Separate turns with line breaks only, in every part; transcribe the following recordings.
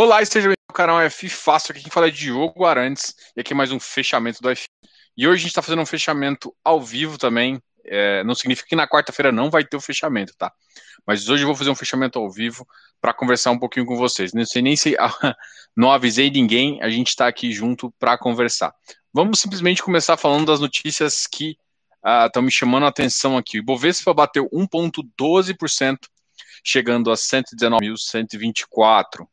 Olá, esteja bem no canal F Fácil. Aqui quem fala é Diogo Arantes e aqui é mais um fechamento do F. E hoje a gente está fazendo um fechamento ao vivo também. É, não significa que na quarta-feira não vai ter o fechamento, tá? Mas hoje eu vou fazer um fechamento ao vivo para conversar um pouquinho com vocês. Não sei nem se não avisei ninguém, a gente está aqui junto para conversar. Vamos simplesmente começar falando das notícias que estão uh, me chamando a atenção aqui. O Bovespa bateu 1,12%, chegando a 119.124.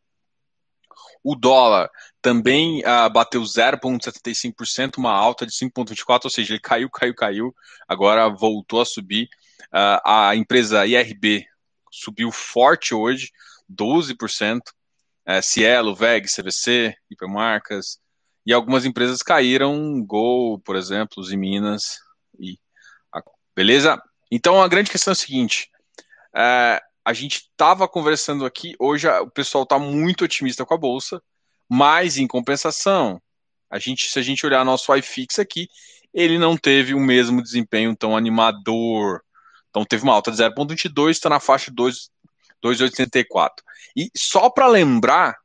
O dólar também uh, bateu 0,75%, uma alta de 5,24%, ou seja, ele caiu, caiu, caiu, agora voltou a subir. Uh, a empresa IRB subiu forte hoje, 12%. Uh, Cielo, VEG, CVC, Hipermarcas, e algumas empresas caíram, Gol, por exemplo, em Minas. E, beleza? Então a grande questão é a seguinte: é, a gente estava conversando aqui, hoje o pessoal está muito otimista com a bolsa, mas em compensação, a gente, se a gente olhar nosso iFix aqui, ele não teve o mesmo desempenho tão animador. Então teve uma alta de 0,22, está na faixa 2,834. E só para lembrar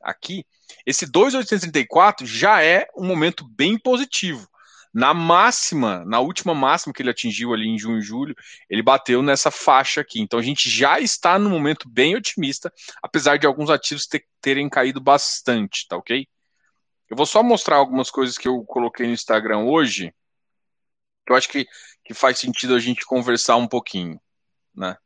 aqui, esse 2,834 já é um momento bem positivo. Na máxima, na última máxima que ele atingiu ali em junho e julho, ele bateu nessa faixa aqui. Então a gente já está num momento bem otimista, apesar de alguns ativos ter, terem caído bastante, tá ok? Eu vou só mostrar algumas coisas que eu coloquei no Instagram hoje, que eu acho que, que faz sentido a gente conversar um pouquinho, né?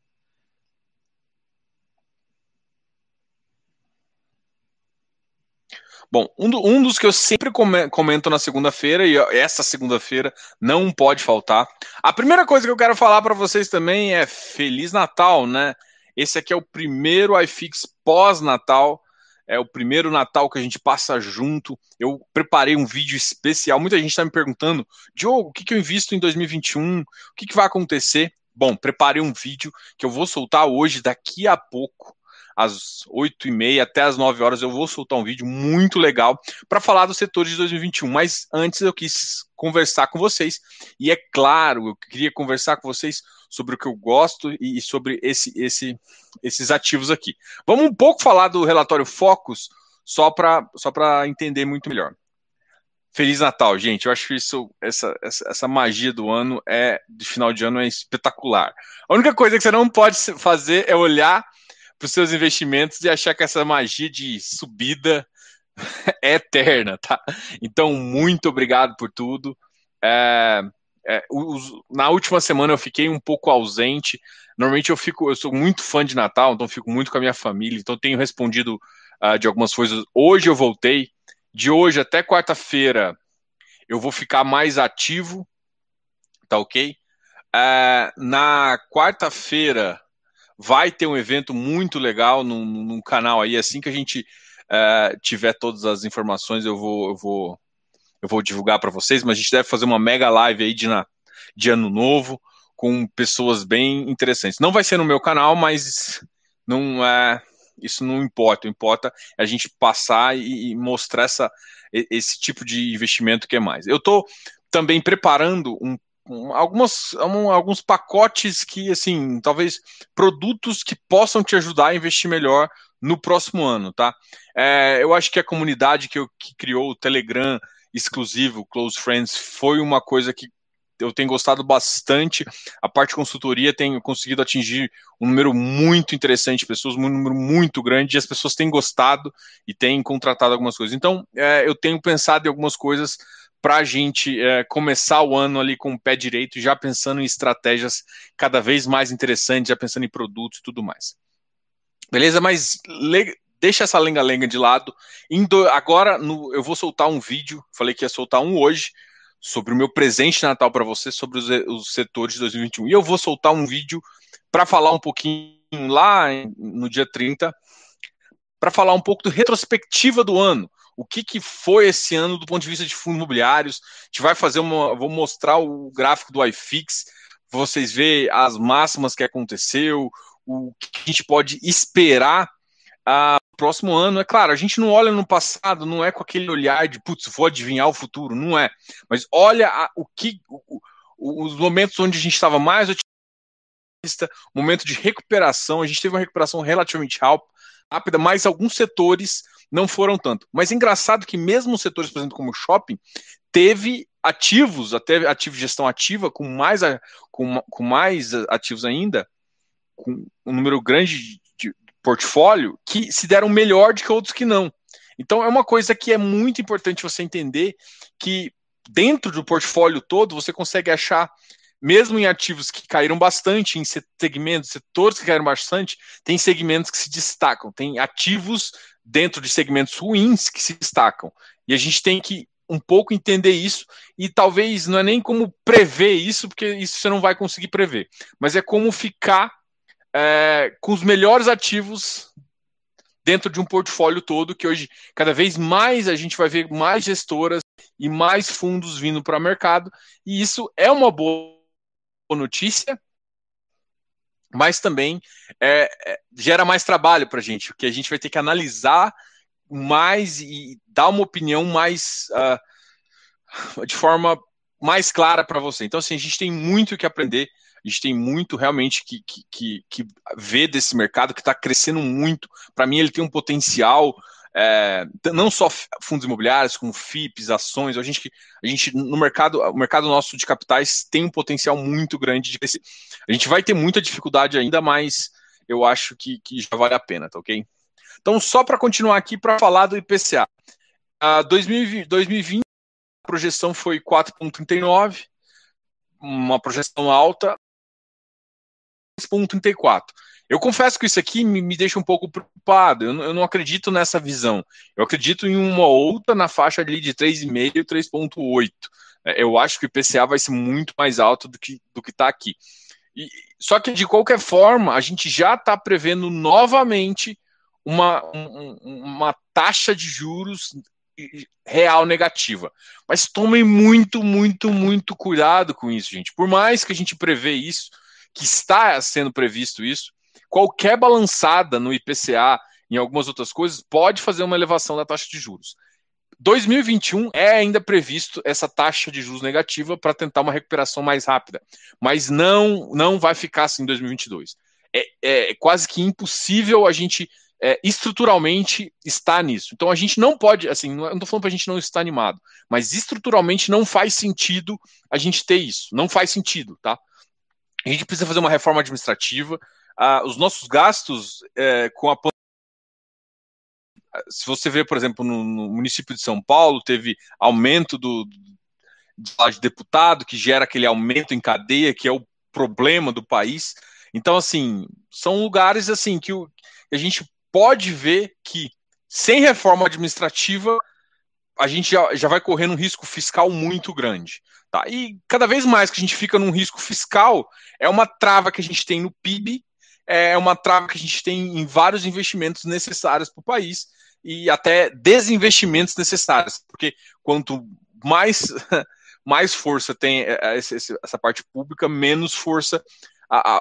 Bom, um, do, um, dos que eu sempre comento na segunda-feira, e essa segunda-feira não pode faltar. A primeira coisa que eu quero falar para vocês também é Feliz Natal, né? Esse aqui é o primeiro iFix pós-Natal. É o primeiro Natal que a gente passa junto. Eu preparei um vídeo especial. Muita gente está me perguntando, Diogo, o que, que eu invisto em 2021? O que, que vai acontecer? Bom, preparei um vídeo que eu vou soltar hoje, daqui a pouco às 8 e meia até às 9 horas eu vou soltar um vídeo muito legal para falar dos setores de 2021. Mas antes eu quis conversar com vocês e é claro, eu queria conversar com vocês sobre o que eu gosto e sobre esse, esse, esses ativos aqui. Vamos um pouco falar do relatório Focus só para só entender muito melhor. Feliz Natal, gente. Eu acho isso, essa, essa, essa, magia do ano é de final de ano é espetacular. A única coisa que você não pode fazer é olhar para os seus investimentos e achar que essa magia de subida é eterna, tá? Então, muito obrigado por tudo. É, é, os, na última semana eu fiquei um pouco ausente. Normalmente eu fico, eu sou muito fã de Natal, então fico muito com a minha família, então tenho respondido uh, de algumas coisas. Hoje eu voltei. De hoje até quarta-feira eu vou ficar mais ativo, tá ok? Uh, na quarta-feira Vai ter um evento muito legal num, num canal aí, assim que a gente uh, tiver todas as informações, eu vou, eu vou, eu vou divulgar para vocês, mas a gente deve fazer uma mega live aí de, na, de ano novo com pessoas bem interessantes. Não vai ser no meu canal, mas não é isso não importa. O importa é a gente passar e, mostrar essa, esse tipo de investimento que é mais. Eu estou também preparando um algumas, um, alguns pacotes que, assim, talvez produtos que possam te ajudar a investir melhor no próximo ano, tá? É, eu acho que a comunidade que, eu, que criou o Telegram exclusivo, Close Friends, foi uma coisa que eu tenho gostado bastante. A parte de consultoria tem conseguido atingir um número muito interessante de pessoas, um número muito grande, e as pessoas têm gostado e têm contratado algumas coisas. Então, é, eu tenho pensado em algumas coisas para a gente é, começar o ano ali com o pé direito, já pensando em estratégias cada vez mais interessantes, já pensando em produtos e tudo mais. Beleza? Mas deixa essa lenga-lenga de lado. Indo, agora no, eu vou soltar um vídeo, falei que ia soltar um hoje, sobre o meu presente Natal para você, sobre os, os, setores de 2021. E eu vou soltar um vídeo para falar um pouquinho lá no dia 30, para falar um pouco do retrospectiva do ano o que, que foi esse ano do ponto de vista de fundos imobiliários. A gente vai fazer uma. Vou mostrar o gráfico do iFix, vocês verem as máximas que aconteceu, o que a gente pode esperar no próximo ano. É claro, a gente não olha no passado, não é com aquele olhar de putz, vou adivinhar o futuro, não é. Mas olha a, o que. O, os momentos onde a gente estava mais otimista, momento de recuperação, a gente teve uma recuperação relativamente rápida, mas alguns setores não foram tanto. Mas engraçado que mesmo setores, por exemplo, como shopping, teve ativos, até ativos de gestão ativa, com mais, com, com mais ativos ainda, com um número grande de portfólio, que se deram melhor do que outros que não. Então é uma coisa que é muito importante você entender que dentro do portfólio todo você consegue achar mesmo em ativos que caíram bastante, em segmentos, setores que caíram bastante, tem segmentos que se destacam, tem ativos dentro de segmentos ruins que se destacam. E a gente tem que um pouco entender isso, e talvez não é nem como prever isso, porque isso você não vai conseguir prever, mas é como ficar é, com os melhores ativos dentro de um portfólio todo, que hoje, cada vez mais, a gente vai ver mais gestoras e mais fundos vindo para o mercado, e isso é uma boa notícia, mas também é, é, gera mais trabalho para a gente, porque a gente vai ter que analisar mais e dar uma opinião mais uh, de forma mais clara para você. Então, assim, a gente tem muito que aprender, a gente tem muito realmente que, que, que, que ver desse mercado que está crescendo muito. Para mim, ele tem um potencial é, não só fundos imobiliários, como FIPs, ações, a gente, a gente no mercado, o mercado nosso de capitais tem um potencial muito grande de crescer. A gente vai ter muita dificuldade ainda, mas eu acho que, que já vale a pena, tá ok? Então, só para continuar aqui para falar do IPCA. Uh, 2020, 2020, a projeção foi 4,39, uma projeção alta, 6,34. Eu confesso que isso aqui me, me deixa um pouco preocupado. Eu, eu, não acredito nessa visão. Eu acredito em uma outra na faixa ali de 3,5 e 3,8. É, eu acho que o IPCA vai ser muito mais alto do que do está aqui. E, só que, de qualquer forma, a gente já está prevendo novamente uma, um, uma taxa de juros real negativa. Mas tomem muito, muito, muito cuidado com isso, gente. Por mais que a gente prevê isso, que está sendo previsto isso, qualquer balançada no IPCA, em algumas outras coisas, pode fazer uma elevação da taxa de juros. 2021 é ainda previsto essa taxa de juros negativa para tentar uma recuperação mais rápida, mas não não vai ficar assim em 2022. É, é quase que impossível a gente é, estruturalmente estar nisso. Então a gente não pode, assim, não estou falando para a gente não estar animado, mas estruturalmente não faz sentido a gente ter isso. Não faz sentido, tá? A gente precisa fazer uma reforma administrativa, os nossos gastos é, com a se você vê, por exemplo, no, no, município de São Paulo, teve aumento do, do de deputado, que gera aquele aumento em cadeia, que é o problema do país. Então, assim, são lugares assim que, o, a gente pode ver que sem reforma administrativa a gente já, já vai correndo um risco fiscal muito grande. Tá? E cada vez mais que a gente fica num risco fiscal, é uma trava que a gente tem no PIB é uma trava que a gente tem em vários investimentos necessários para o país e até desinvestimentos necessários, porque quanto mais, mais força tem é, é, essa parte pública, menos força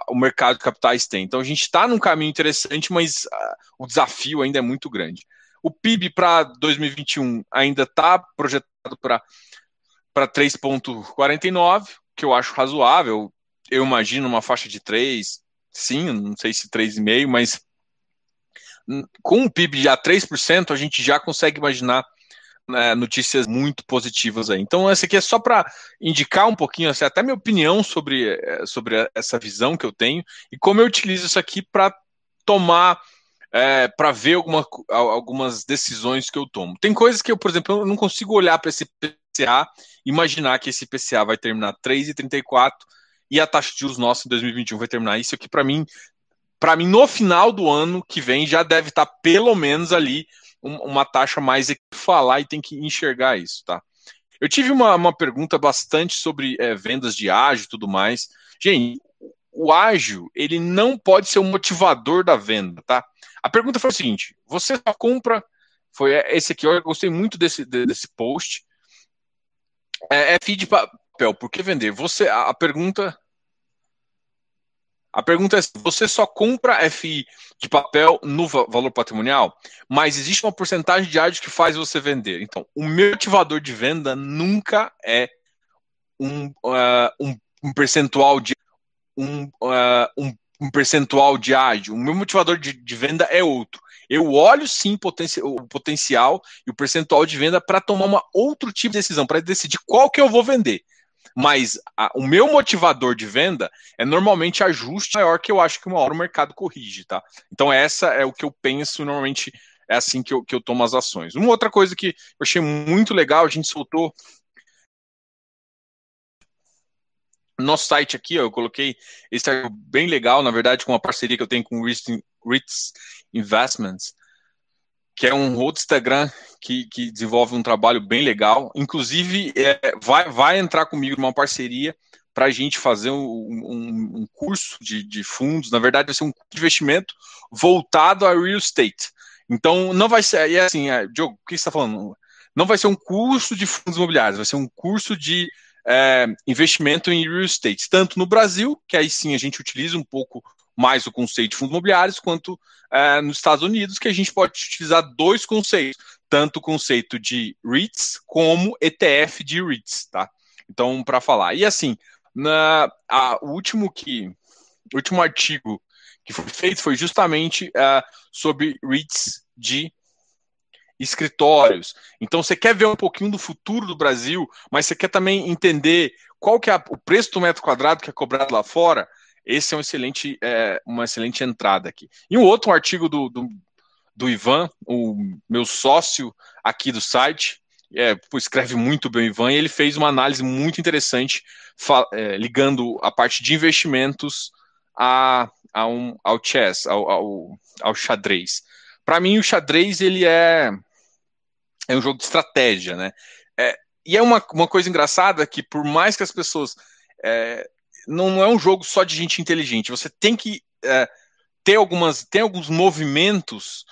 o mercado de capitais tem. Então a gente está num caminho interessante, mas ah, o desafio ainda é muito grande. O PIB para 2021 ainda está projetado para 3,49, que eu acho razoável. Eu imagino uma faixa de 3, sim, não sei se 3,5%, mas com um PIB já 3%, a gente já consegue imaginar né, notícias muito positivas aí. Então, essa aqui é só para indicar um pouquinho, assim, até minha opinião sobre, eh, sobre essa visão que eu tenho e como eu utilizo isso aqui para tomar, é, eh, para ver alguma, algumas decisões que eu tomo. Tem coisas que eu, por exemplo, eu não consigo olhar para esse PCA imaginar que esse PCA vai terminar 3,34 e a taxa de juros nossa em 2021 vai terminar. Isso aqui, para mim, para mim, no final do ano que vem, já deve estar tá pelo menos ali uma taxa mais falar e tem que enxergar isso, tá? Eu tive uma, uma pergunta bastante sobre é, vendas de ágio e tudo mais. Gente, o ágio, ele não pode ser o motivador da venda, tá? A pergunta foi a seguinte: você só compra. Foi esse aqui, eu gostei muito desse, desse post. É, é feed papel, por que vender? Você, a, a pergunta a pergunta é: você só compra FI de papel no valor patrimonial, mas existe uma porcentagem de ágio que faz você vender. Então, o meu motivador de venda nunca é um, uh, um, um percentual de um, uh, um, um, percentual de ágio. O meu motivador de, de, venda é outro. eu olho sim o potencial e o percentual de venda para tomar uma outro tipo de decisão, para decidir qual que eu vou vender. Mas a, o meu motivador de venda é normalmente ajuste maior que eu acho que uma hora o mercado corrige, tá? Então essa é o que eu penso normalmente é assim que eu, que eu tomo as ações. Uma outra coisa que eu achei muito legal, a gente soltou nosso site aqui, eu coloquei esse é bem legal, na verdade, com uma parceria que eu tenho com o Ritz Investments, que é um outro Instagram que, que desenvolve um trabalho bem legal. Inclusive, é, vai, vai entrar comigo numa parceria para a gente fazer um, um, um curso de, de, fundos. Na verdade, vai ser um investimento voltado a real estate. Então, não vai ser. E é assim, é, Diogo, o que você está falando? Não vai ser um curso de fundos imobiliários, vai ser um curso de é, investimento em real estate, tanto no Brasil, que aí sim a gente utiliza um pouco mais o conceito de fundos imobiliários, quanto é, nos Estados Unidos, que a gente pode utilizar dois conceitos, tanto o conceito de REITs como ETF de REITs, tá? Então, para falar. E assim, na, a, o último que o último artigo que foi feito foi justamente uh, sobre REITs de escritórios. Então você quer ver um pouquinho do futuro do Brasil, mas você quer também entender qual que é o preço do metro quadrado que é cobrado lá fora. Esse é, um excelente, é, uma excelente entrada aqui. E um outro um artigo do, do, do, Ivan, o meu sócio aqui do site, é, escreve muito bem o Ivan, e ele fez uma análise muito interessante é, ligando a parte de investimentos a, a um, ao chess, ao, ao, ao xadrez. Para mim, o xadrez ele é é um jogo de estratégia, né? É, e é uma, uma coisa engraçada que, por mais que as pessoas. É, não, não, é um jogo só de gente inteligente, você tem que é, ter algumas. Tem alguns movimentos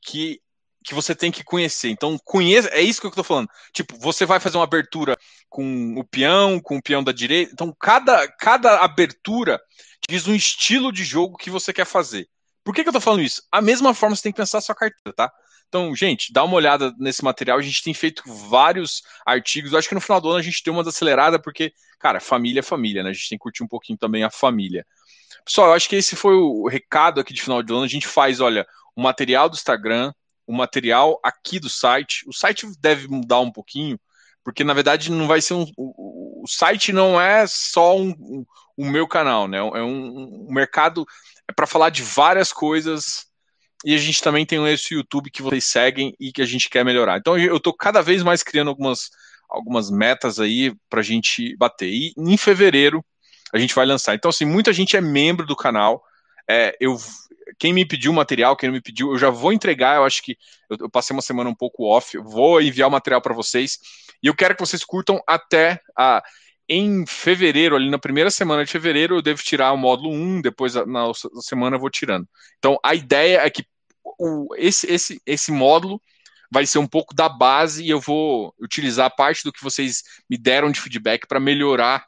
que, que você tem que conhecer. Então, conheça. É isso que eu estou falando. Tipo, você vai fazer uma abertura com o peão, com o peão da direita. Então, cada, cada abertura diz um estilo de jogo que você quer fazer. Por que, que eu estou falando isso? A mesma forma você tem que pensar a sua carteira, tá? Então, gente, dá uma olhada nesse material. A gente tem feito vários artigos. Eu acho que no final do ano a gente deu uma desacelerada, porque, cara, família é família, né? A gente tem que curtir um pouquinho também a família. Pessoal, eu acho que esse foi o recado aqui de final do ano. A gente faz, olha, o material do Instagram, o material aqui do site. O site deve mudar um pouquinho, porque na verdade não vai ser um. O, o site não é só um, um, o meu canal, né? É um, um mercado é para falar de várias coisas e a gente também tem esse YouTube que vocês seguem e que a gente quer melhorar. Então eu estou cada vez mais criando algumas, algumas metas aí para a gente bater. E em fevereiro a gente vai lançar. Então, assim, muita gente é membro do canal. É, eu, quem me pediu material, quem não me pediu, eu já vou entregar. Eu acho que eu, eu passei uma semana um pouco off. Vou enviar o material para vocês. E eu quero que vocês curtam até a em fevereiro, ali na primeira semana de fevereiro, eu devo tirar o módulo 1, depois na semana eu vou tirando. Então, a ideia é que o, esse, esse, esse módulo vai ser um pouco da base e eu vou utilizar parte do que vocês me deram de feedback para melhorar.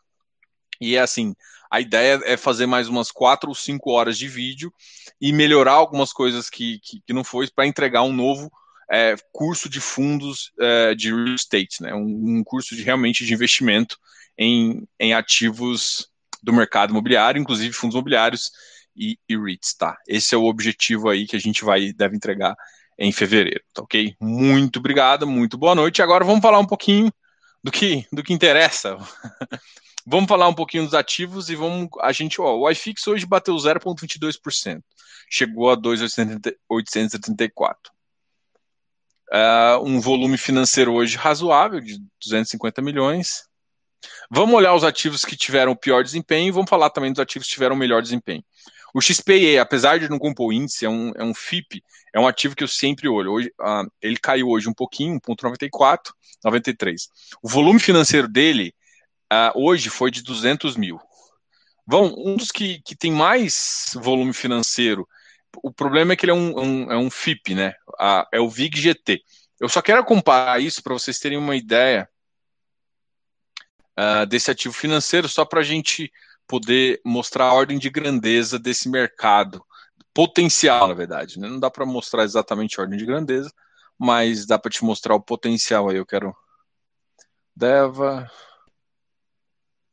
E é assim, a ideia é fazer mais umas quatro ou cinco horas de vídeo e melhorar algumas coisas que, que, que não foi para entregar um novo é, curso de fundos é, de real estate, né? Um, um, curso de realmente de investimento em, em ativos do mercado imobiliário, inclusive fundos imobiliários e, e REITs, tá? Esse é o objetivo aí que a gente vai deve entregar em fevereiro, tá ok? Muito obrigado, muito boa noite. Agora vamos falar um pouquinho do que do que interessa. vamos falar um pouquinho dos ativos e vamos a gente, ó, o iFix hoje bateu 0.22%, chegou a 2.874. Uh, um volume financeiro hoje razoável de 250 milhões. Vamos olhar os ativos que tiveram pior desempenho e vamos falar também dos ativos que tiveram melhor desempenho. O XPE, apesar de não compor índice, é um, é um FIP, é um ativo que eu sempre olho. Hoje, uh, ele caiu hoje um pouquinho, 1,94, 93. O volume financeiro dele uh, hoje foi de 200 mil. Vão, um dos que, que tem mais volume financeiro, o problema é que ele é um, um é um FIP, né? Uh, é o VIG GT. Eu só quero comparar isso para vocês terem uma ideia uh, desse ativo financeiro, só para a gente poder mostrar a ordem de grandeza desse mercado, potencial, na verdade. Né? Não dá para mostrar exatamente a ordem de grandeza, mas dá para te mostrar o potencial aí. Eu quero. Deva.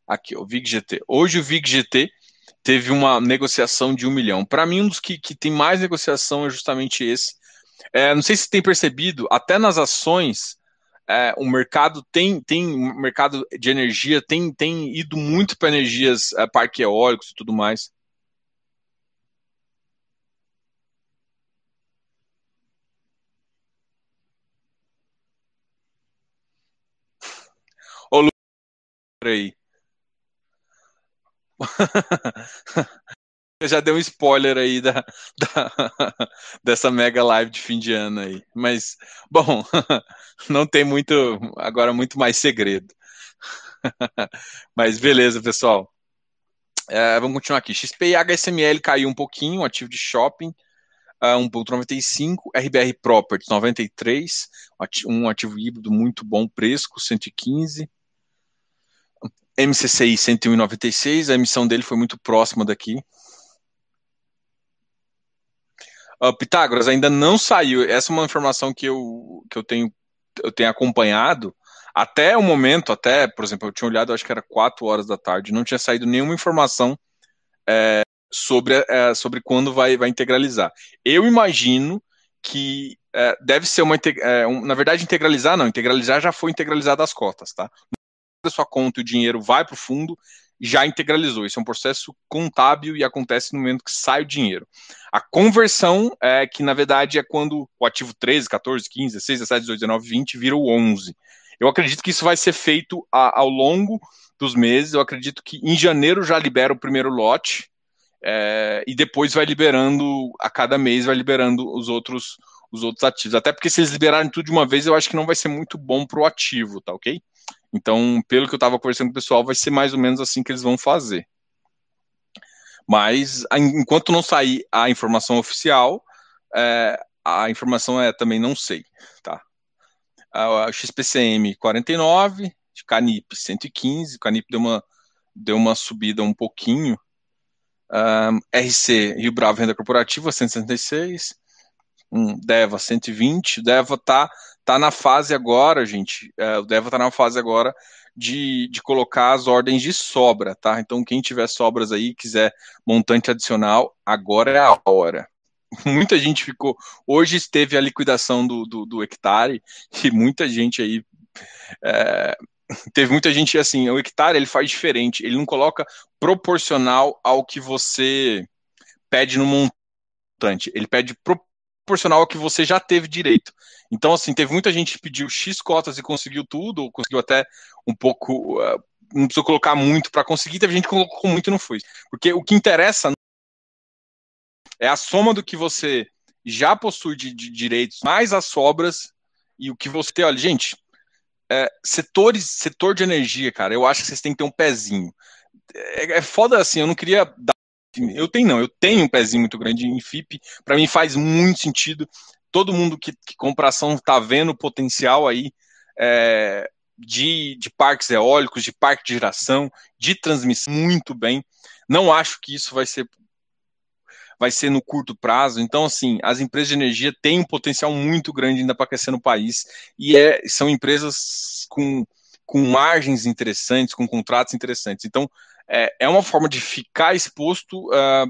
Aqui, o VIG GT. Hoje o VIG GT teve uma negociação de um milhão. Para mim, um dos que, que tem mais negociação é justamente esse, É, não sei se tem percebido, até nas ações, é, o mercado tem, tem o mercado de energia tem, tem ido muito para energias, é, parque eólicos e tudo mais. Ô, Lu. já deu um spoiler aí da, da, dessa mega live de fim de ano aí. Mas, bom, não tem muito, agora muito mais segredo. Mas beleza, pessoal. É, vamos continuar aqui. XP e HSML caiu um pouquinho, ativo de shopping, uh, 1.95, RBR Properties 93, um ativo híbrido muito bom preço, 115. MCCI 101,96, a emissão dele foi muito próxima daqui, Uh, Pitágoras ainda não saiu. Essa é uma informação que eu, que eu tenho eu tenho acompanhado. Até o momento, até, por exemplo, eu tinha olhado, acho que era 4 horas da tarde, não tinha saído nenhuma informação é, sobre, é, sobre quando vai, vai integralizar. Eu imagino que é, deve ser uma. É, um, na verdade, integralizar não, integralizar já foi integralizado as cotas, tá? A sua conta o dinheiro vai para o fundo, já integralizou. Isso é um processo contábil e acontece no momento que sai o dinheiro. A conversão é que, na verdade, é quando o ativo 13, 14, 15, 16, 17, 18, 19, 20 vira o 11. Eu acredito que isso vai ser feito a, ao longo dos meses. Eu acredito que em janeiro já libera o primeiro lote é, e depois vai liberando, a cada mês vai liberando os outros, os outros ativos. Até porque se eles liberarem tudo de uma vez, eu acho que não vai ser muito bom para o ativo, tá ok? Então, pelo que eu estava conversando com o pessoal, vai ser mais ou menos assim que eles vão fazer. Mas, enquanto não sair a informação oficial, é, a informação é também não sei, tá? A XPCM 49, Canip 115, Canip deu uma, deu uma subida um pouquinho. Um, RC Rio Bravo Renda Corporativa 166, um, Deva 120, Deva tá tá na fase agora, gente. É, o Deva tá na fase agora de, de colocar as ordens de sobra, tá? Então, quem tiver sobras aí, quiser montante adicional, agora é a hora. Muita gente ficou. Hoje esteve a liquidação do, do, do hectare, e muita gente aí. É, teve muita gente assim, o hectare ele faz diferente, ele não coloca proporcional ao que você pede no montante, ele pede proporcional ao que você já teve direito. Então, assim, teve muita gente que pediu X cotas e conseguiu tudo, ou conseguiu até um pouco. Uh, não precisou colocar muito para conseguir, teve gente que colocou muito e não foi. Porque o que interessa é a soma do que você já possui de, de direitos, mais as sobras e o que você tem. Olha, gente, é, setores, setor de energia, cara, eu acho que vocês têm que ter um pezinho. É, é foda assim, eu não queria dar eu tenho não, eu tenho um pezinho muito grande em FIP, para mim faz muito sentido. Todo mundo que, que compra ação está vendo o potencial aí é, de, de parques eólicos, de parque de geração, de transmissão muito bem. Não acho que isso vai ser vai ser no curto prazo. Então, assim, as empresas de energia têm um potencial muito grande ainda para aquecer no país e é, são empresas com, com margens interessantes, com contratos interessantes. Então, é, é uma forma de ficar exposto uh,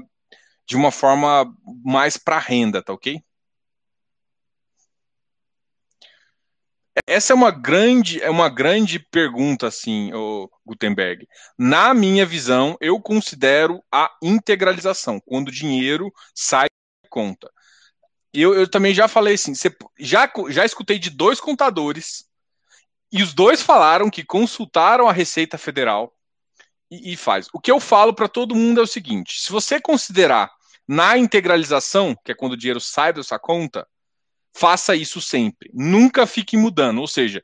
de uma forma mais para renda, tá ok? Essa é uma grande, é uma grande pergunta, assim, Gutenberg. Na minha visão, eu considero a integralização, quando o dinheiro sai da conta. Eu, eu também já falei assim, você, já, já escutei de dois contadores, e os dois falaram que consultaram a Receita Federal e, e faz. O que eu falo para todo mundo é o seguinte: se você considerar na integralização, que é quando o dinheiro sai da sua conta, faça isso sempre. Nunca fique mudando. Ou seja,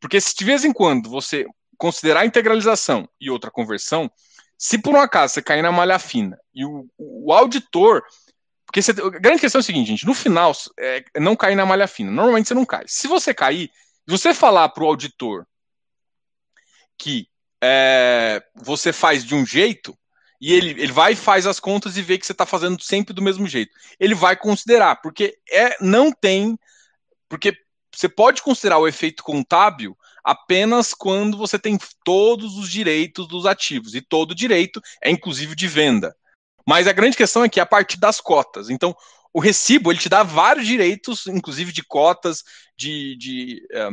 porque se de vez em quando você considerar integralização e outra conversão, se por um acaso você cair na malha fina e o, o auditor. Porque você, a grande questão é o seguinte, gente: no final, é não cair na malha fina. Normalmente você não cai. Se você cair, você falar para o auditor que é, você faz de um jeito e ele, ele vai faz as contas e vê que você está fazendo sempre do mesmo jeito. Ele vai considerar, porque é não tem. Porque você pode considerar o efeito contábil apenas quando você tem todos os direitos dos ativos. E todo direito é inclusive de venda. Mas a grande questão é que é a partir das cotas. Então, o recibo ele te dá vários direitos, inclusive de cotas, de, de é,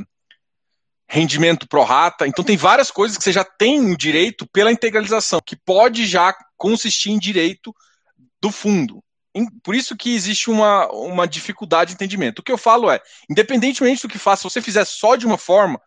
rendimento pro rata. Então tem várias coisas que você já tem direito pela integralização, que pode já consistir em direito do fundo. Por isso que existe uma, uma dificuldade de entendimento. O que eu falo é, independentemente do que faça, se você fizer só de uma forma,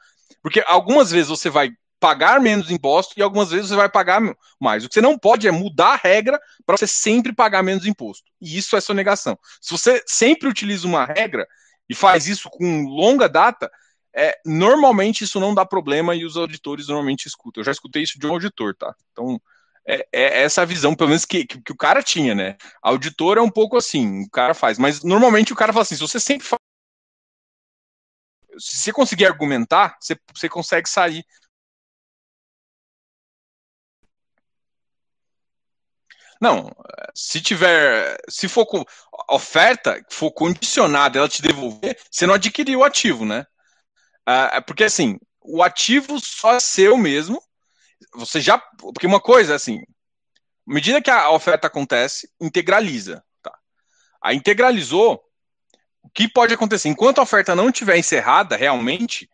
porque algumas vezes você vai pagar menos imposto e algumas vezes você vai pagar mais. O que você não pode é mudar a regra para você sempre pagar menos imposto. E isso é sonegação. Se você sempre utiliza uma regra e faz isso com longa data, é, normalmente isso não dá problema e os auditores normalmente escutam. Eu já escutei isso de um auditor, tá? Então, é, é essa visão, pelo menos, que, que, que, o cara tinha, né? Auditor é um pouco assim, o cara faz. Mas normalmente o cara fala assim: se você sempre faz. Se você conseguir argumentar, você, você consegue sair Não, se tiver, se for oferta, for condicionada, ela te devolver, você não adquiriu o ativo, né? Ah, porque assim, o ativo só é seu mesmo. Você já, porque uma coisa assim, à medida que a oferta acontece, integraliza, tá? A integralizou, o que pode acontecer? Enquanto a oferta não estiver encerrada realmente,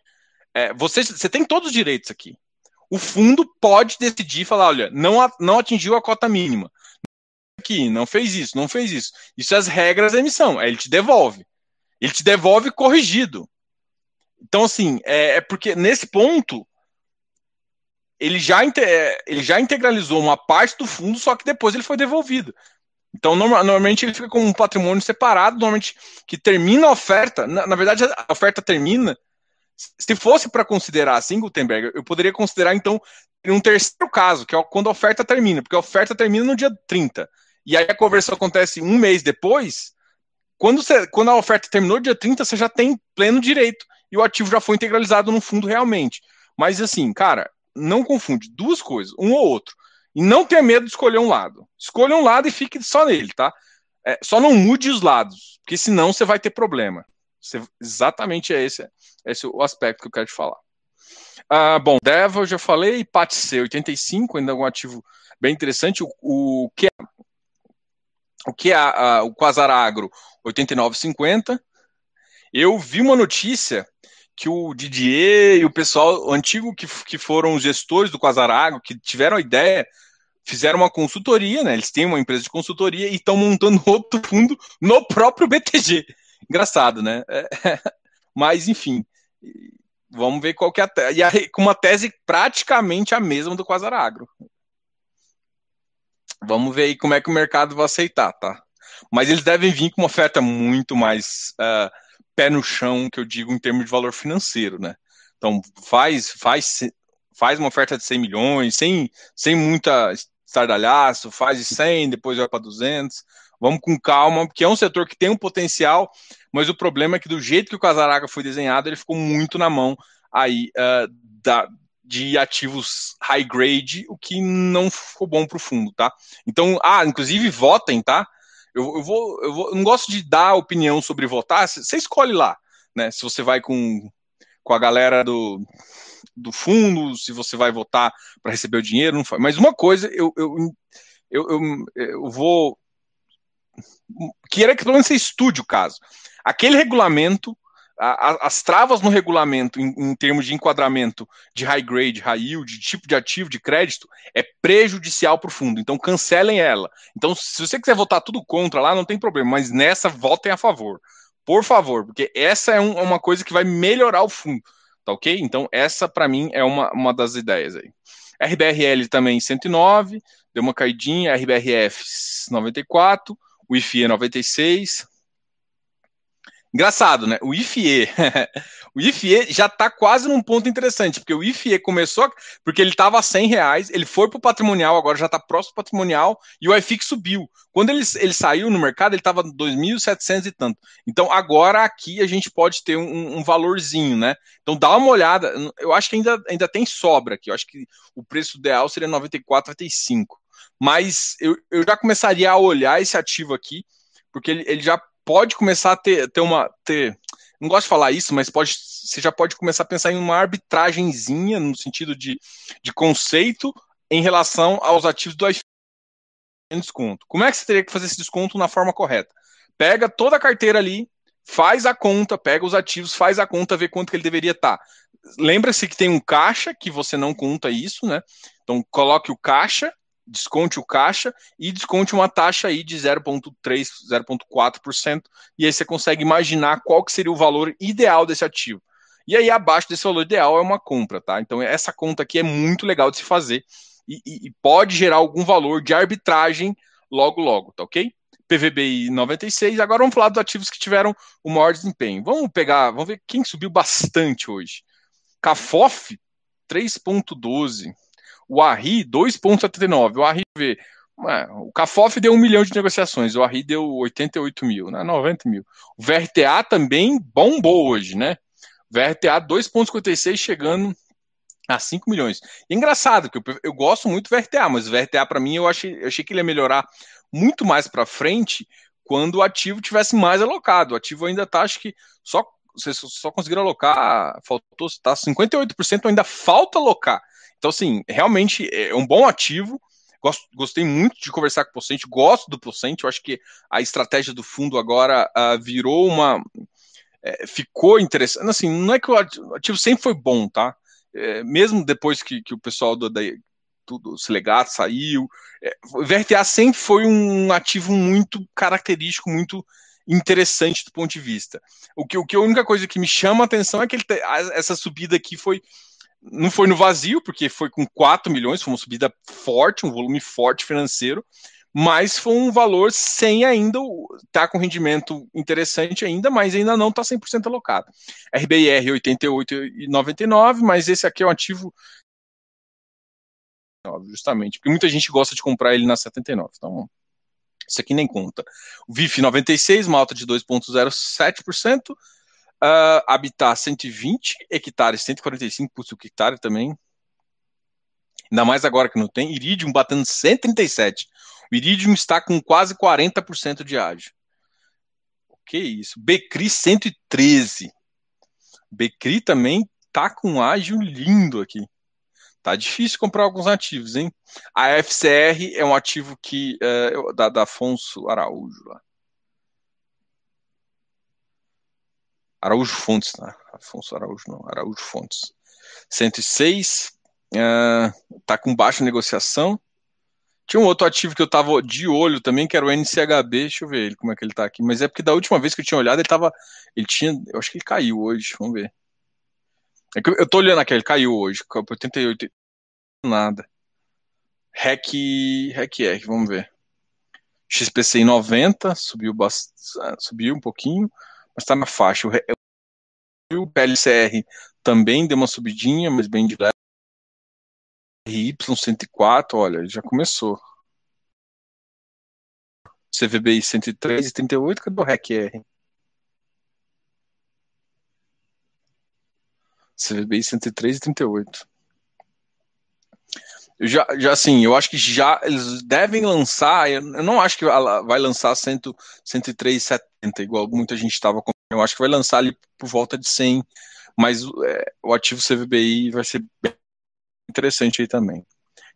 é, você, você tem todos os direitos aqui. O fundo pode decidir falar, olha, não, não atingiu a cota mínima aqui, não fez isso, não fez isso. Isso é as regras da emissão. Aí ele te devolve. Ele te devolve corrigido. Então, assim, é, é porque nesse ponto ele já, é, ele já integralizou uma parte do fundo, só que depois ele foi devolvido. Então, normalmente ele fica com um patrimônio separado, normalmente que termina a oferta. Na, na verdade, a oferta termina. Se fosse para considerar assim, Gutenberg, eu poderia considerar então um terceiro caso, que é quando a oferta termina, porque a oferta termina no dia 30 e aí a conversão acontece um mês depois, quando, você, quando a oferta terminou dia 30, você já tem pleno direito e o ativo já foi integralizado no fundo realmente. Mas assim, cara, não confunde duas coisas, um ou outro. E não tenha medo de escolher um lado. Escolha um lado e fique só nele, tá? É, só não mude os lados, porque senão você vai ter problema. Você, exatamente é esse, esse é o aspecto que eu quero te falar. Ah, bom, Deva eu já falei, PATC 85, ainda é um ativo bem interessante. O, que é o que é a, o Quasar Agro 8950. Eu vi uma notícia que o Didier e o pessoal antigo que, que foram os gestores do Quasar Agro, que tiveram a ideia, fizeram uma consultoria, né? Eles têm uma empresa de consultoria e estão montando outro fundo no próprio BTG. Engraçado, né? É, mas, enfim, vamos ver qual que é a tese. E com uma tese praticamente a mesma do Quasar Agro. Vamos ver aí como é que o mercado vai aceitar, tá? Mas eles devem vir com uma oferta muito mais uh, pé no chão, que eu digo em termos de valor financeiro, né? Então faz, faz, faz uma oferta de 100 milhões, sem, sem muita estardalhaço, faz de 100, depois vai para 200. Vamos com calma, porque é um setor que tem um potencial, mas o problema é que do jeito que o Casaraga foi desenhado, ele ficou muito na mão aí uh, da, de ativos high grade, o que não ficou bom para o fundo, tá? Então, ah, inclusive votem, tá? Eu, eu, vou, eu vou, não gosto de dar opinião sobre votar, você escolhe lá, né? Se você vai com, com a galera do, do fundo, se você vai votar para receber o dinheiro, não foi. Mas uma coisa, eu, eu, eu, eu, eu vou. Queria que pelo menos você estude o caso. Aquele regulamento a, as travas no regulamento em, em, termos de enquadramento de high grade, high yield, de tipo de ativo, de crédito, é prejudicial para o fundo. Então cancelem ela. Então, se você quiser votar tudo contra lá, não tem problema, mas nessa votem a favor. Por favor, porque essa é um, uma coisa que vai melhorar o fundo. Tá ok? Então, essa para mim é uma, uma das ideias aí. RBRL também 109, deu uma caidinha, RBRF 94, o IFIE 96, Engraçado, né? O IFE, o IFE já está quase num ponto interessante, porque o IFE começou, porque ele estava a 100 reais, ele foi para o patrimonial, agora já está próximo patrimonial, e o IFIX subiu. Quando ele, ele saiu no mercado, ele estava 2.700 e tanto. Então agora aqui a gente pode ter um, um, valorzinho, né? Então dá uma olhada, eu acho que ainda, ainda tem sobra aqui, eu acho que o preço ideal seria 94, 95. Mas eu, eu já começaria a olhar esse ativo aqui, porque ele, ele já pode começar a ter, ter uma. Ter, não gosto de falar isso, mas pode, você já pode começar a pensar em uma arbitragenzinha no sentido de, de conceito em relação aos ativos do iPhone desconto. Como é que você teria que fazer esse desconto na forma correta? pega toda a carteira ali, faz a conta, pega os ativos, faz a conta, vê quanto que ele deveria estar. Tá. Lembra-se que tem um caixa, que você não conta isso, né? Então, coloque o caixa, desconte o caixa e desconte uma taxa aí de 0,3, 0,4%, e aí você consegue imaginar qual que seria o valor ideal desse ativo. E aí, abaixo desse valor ideal é uma compra, tá? Então, essa conta aqui é muito legal de se fazer e, e, e pode gerar algum valor de arbitragem logo, logo, tá ok? PVBI 96. Agora vamos falar dos ativos que tiveram o maior desempenho. Vamos pegar, vamos ver quem subiu bastante hoje. Cafof 3.12. O Arri 2.79. O Arri vê. O Cafof deu um milhão de negociações, o Arri deu 88 mil, né? 90 mil. O VRTA também bombou hoje, né? VRTA 2,56 chegando a 5 milhões. E é engraçado, que eu, eu, gosto muito do VRTA, mas o VRTA para mim eu achei, eu achei que ele ia melhorar muito mais para frente quando o ativo tivesse mais alocado. O ativo ainda está, acho que só vocês só conseguiram alocar, faltou tá 58% ainda falta alocar. Então assim, realmente é um bom ativo. Gosto, gostei muito de conversar com o Pocente, gosto do Pocente, eu acho que a estratégia do fundo agora uh, virou uma é, ficou interessante. Assim, não é que o ativo sempre foi bom, tá? É, mesmo depois que, que o pessoal do, da, do Selegato saiu, é, o VRTA sempre foi um ativo muito característico, muito interessante do ponto de vista. O que, o que a única coisa que me chama a atenção é que ele, essa subida aqui foi não foi no vazio, porque foi com 4 milhões, foi uma subida forte, um volume forte financeiro, mas foi um valor sem ainda tá com rendimento interessante ainda, mas ainda não está 100% alocado. RBIR 88,99, mas esse aqui é um ativo justamente, porque muita gente gosta de comprar ele na 79, então isso aqui nem conta. O VIF 96, uma alta de 2,07%, uh, Habitat 120, hectares 145 por hectare também, ainda mais agora que não tem, Iridium batendo 137, o Iridium está com quase 40% de ágio. O que isso? Becri 113. Becri também tá com ágio lindo aqui. Tá difícil comprar alguns ativos, hein? A FCR é um ativo que é, da, da Afonso Araújo lá. Araújo Fontes, tá? Afonso Araújo não, Araújo Fontes. 106, uh, tá com baixa negociação. Tinha um outro ativo que eu tava de olho também, que era o NCHB. Deixa eu ver ele, como é que ele tá aqui. Mas é porque da última vez que eu tinha olhado, ele tava. Ele tinha. Eu acho que ele caiu hoje. Vamos ver. É que eu tô olhando aqui, ele caiu hoje. 88. Nada. REC. REC R, vamos ver. XPCI 90, subiu. Subiu um pouquinho, mas tá na faixa. O PLCR também deu uma subidinha, mas bem de leve. RY104, olha, já começou. CVBI 103 e 38, cadê o REC-R? CVBI 103 e 38. Eu já, já assim, eu acho que já eles devem lançar, eu não acho que vai lançar 100, 103,70, igual muita gente estava com. Eu acho que vai lançar ali por volta de 100, mas é, o ativo CVBI vai ser bem interessante aí também.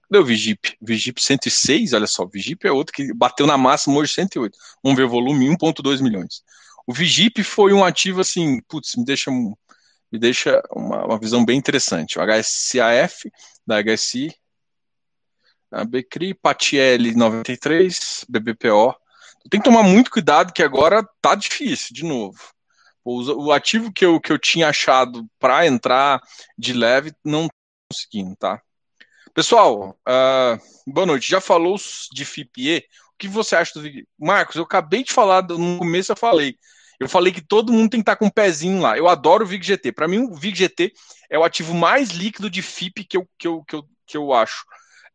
Cadê o Vigip? Vigip 106, olha só, o Vigip é outro que bateu na máxima hoje 108. Vamos ver o volume, 1.2 milhões. O Vigip foi um ativo assim, putz, me deixa, me deixa uma, uma visão bem interessante. O HSAF da HSI, a Becri, Patiel 93, BBPO. Tem que tomar muito cuidado que agora tá difícil, de novo. O, o ativo que eu, que eu tinha achado para entrar de leve não conseguindo, tá? Pessoal, uh, boa noite. Já falou de FIPE? O que você acha do? Marcos, eu acabei de falar, no começo eu falei. Eu falei que todo mundo tem que estar com um pezinho lá. Eu adoro o VIG-GT. Para mim, o VIG-GT é o ativo mais líquido de FIP que eu, que eu, que eu, que eu acho.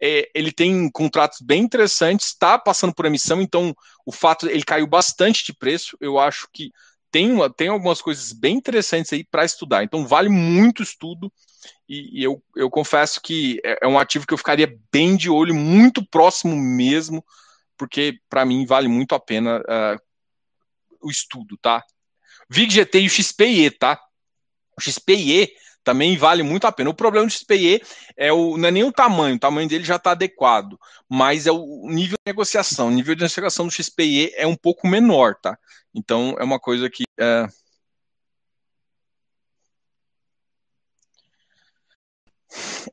É, ele tem contratos bem interessantes, está passando por emissão, então o fato ele caiu bastante de preço. Eu acho que tem, uma, tem algumas coisas bem interessantes aí para estudar. Então vale muito estudo e, e eu, eu confesso que é, é, um ativo que eu ficaria bem de olho, muito próximo mesmo, porque para mim vale muito a pena uh, o estudo, tá? VIG GT e o XPIE, tá? O XPIE também vale muito a pena. O problema do XPE é o, não é nem o tamanho, o tamanho dele já está adequado, mas é o nível de negociação. O nível de negociação do XPE é um pouco menor, tá? Então é uma coisa que. É...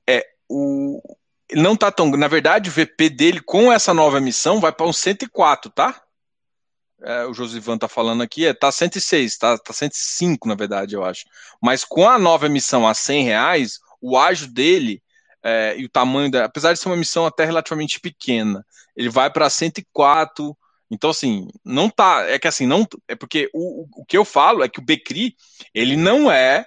é o, não tá tão. Na verdade, o VP dele com essa nova emissão vai para um 104, tá? É, o Josivan tá falando aqui, é, tá 106, tá, tá 105, na verdade, eu acho. Mas com a nova emissão a 100 reais, o ágio dele é, e o tamanho, da, apesar de ser uma emissão até relativamente pequena, ele vai para 104. Então, assim, não tá. É que assim, não. É porque o, o que eu falo é que o Becri, ele não é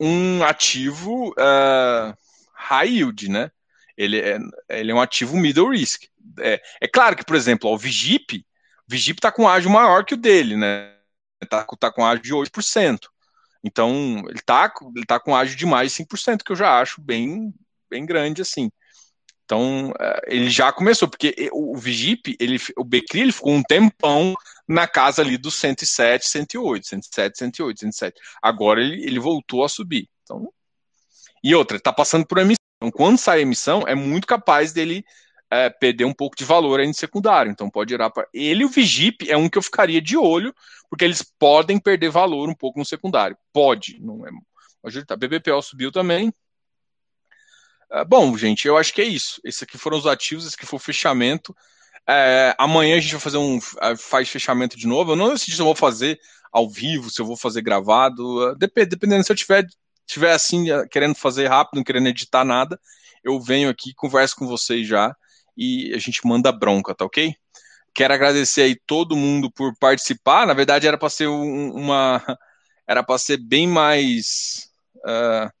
um ativo uh, high yield, né? Ele é, ele é um ativo middle risk. É, é claro que, por exemplo, ó, o Vigip, Vigip está com ágio maior que o dele, né? Está tá com ágio de 8%. Então, ele está ele tá com ágio de mais de 5%, que eu já acho bem, bem grande assim. Então, é, ele já começou, porque o Vigip, ele, o Becri, ele ficou um tempão na casa ali dos 107, 108, 107, 108, 107. Agora ele, ele voltou a subir. Então, e outra, está passando por emissão. Então, quando sai a emissão, é muito capaz dele é, perder um pouco de valor aí no secundário. Então, pode ir para. Ele e o Vigip é um que eu ficaria de olho, porque eles podem perder valor um pouco no secundário. Pode, não é. A BBPO subiu também. É, bom, gente, eu acho que é isso. Esses aqui foram os ativos, esse aqui foi o fechamento. É, amanhã a gente vai fazer um é, faz fechamento de novo. Eu não decidi se eu vou fazer ao vivo, se eu vou fazer gravado. Dependendo se eu tiver tiver assim, eh, querendo fazer rápido, não querendo editar nada, eu venho aqui, converso com vocês já e a gente manda bronca, tá ok? Quero agradecer aí todo mundo por participar. Na verdade, era para ser um, uma. Era para ser bem mais. Uh,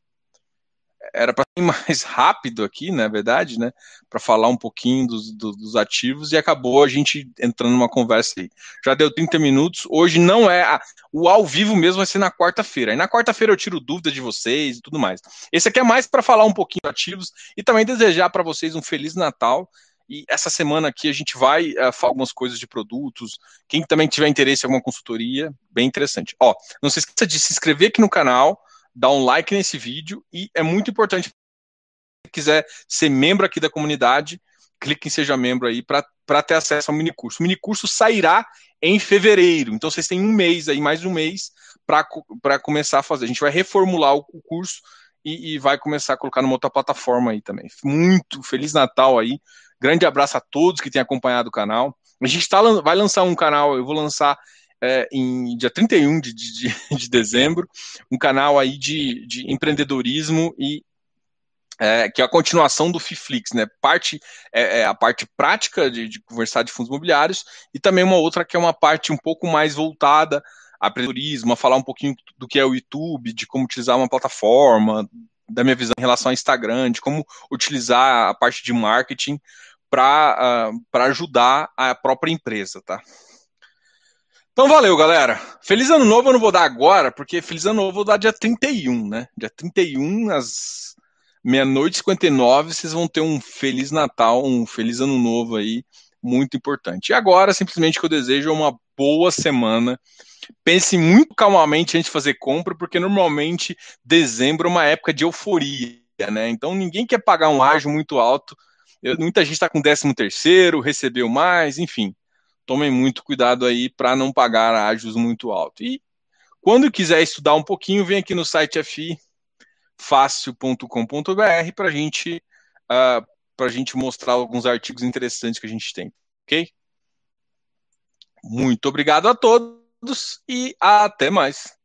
era para ser mais rápido aqui, na verdade, né? Para falar um pouquinho dos, dos, dos, ativos e acabou a gente entrando numa conversa aí. Já deu 30 minutos. Hoje não é. A, o ao vivo mesmo vai ser na quarta-feira. Aí na quarta-feira eu tiro dúvidas de vocês e tudo mais. Esse aqui é mais para falar um pouquinho ativos e também desejar para vocês um Feliz Natal. E essa semana aqui a gente vai uh, falar algumas coisas de produtos. Quem também tiver interesse em alguma consultoria, bem interessante. Ó, não se esqueça de se inscrever aqui no canal dá um like nesse vídeo e é muito importante se quiser ser membro aqui da comunidade, clique em seja membro aí para ter acesso ao mini curso. O mini curso sairá em fevereiro, então vocês têm um mês aí, mais um mês para começar a fazer. A gente vai reformular o, o curso e, e, vai começar a colocar numa outra plataforma aí também. Muito feliz Natal aí. Grande abraço a todos que têm acompanhado o canal. A gente tá, vai lançar um canal, eu vou lançar é, em dia 31 de, de, de dezembro, um canal aí de, de empreendedorismo e é, que é a continuação do FIFLIX, né? Parte é, é a parte prática de, de, conversar de fundos imobiliários e também uma outra que é uma parte um pouco mais voltada a empreendedorismo, a falar um pouquinho do que é o YouTube, de como utilizar uma plataforma, da minha visão em relação ao Instagram, de como utilizar a parte de marketing para uh, ajudar a própria empresa, tá? Então valeu, galera. Feliz ano novo eu não vou dar agora, porque feliz ano novo eu vou dar dia 31, né? Dia 31, às meia-noite e 59, vocês vão ter um feliz Natal, um feliz ano novo aí, muito importante. E agora, simplesmente, que eu desejo é uma boa semana. Pense muito calmamente antes de fazer compra, porque normalmente dezembro é uma época de euforia, né? Então ninguém quer pagar um ágio muito alto. Muita gente está com 13 terceiro, recebeu mais, enfim tomem muito cuidado aí para não pagar ágios muito alto. E quando quiser estudar um pouquinho, vem aqui no site fifácil.com.br para gente, uh, a gente mostrar alguns artigos interessantes que a gente tem, ok? Muito obrigado a todos e até mais.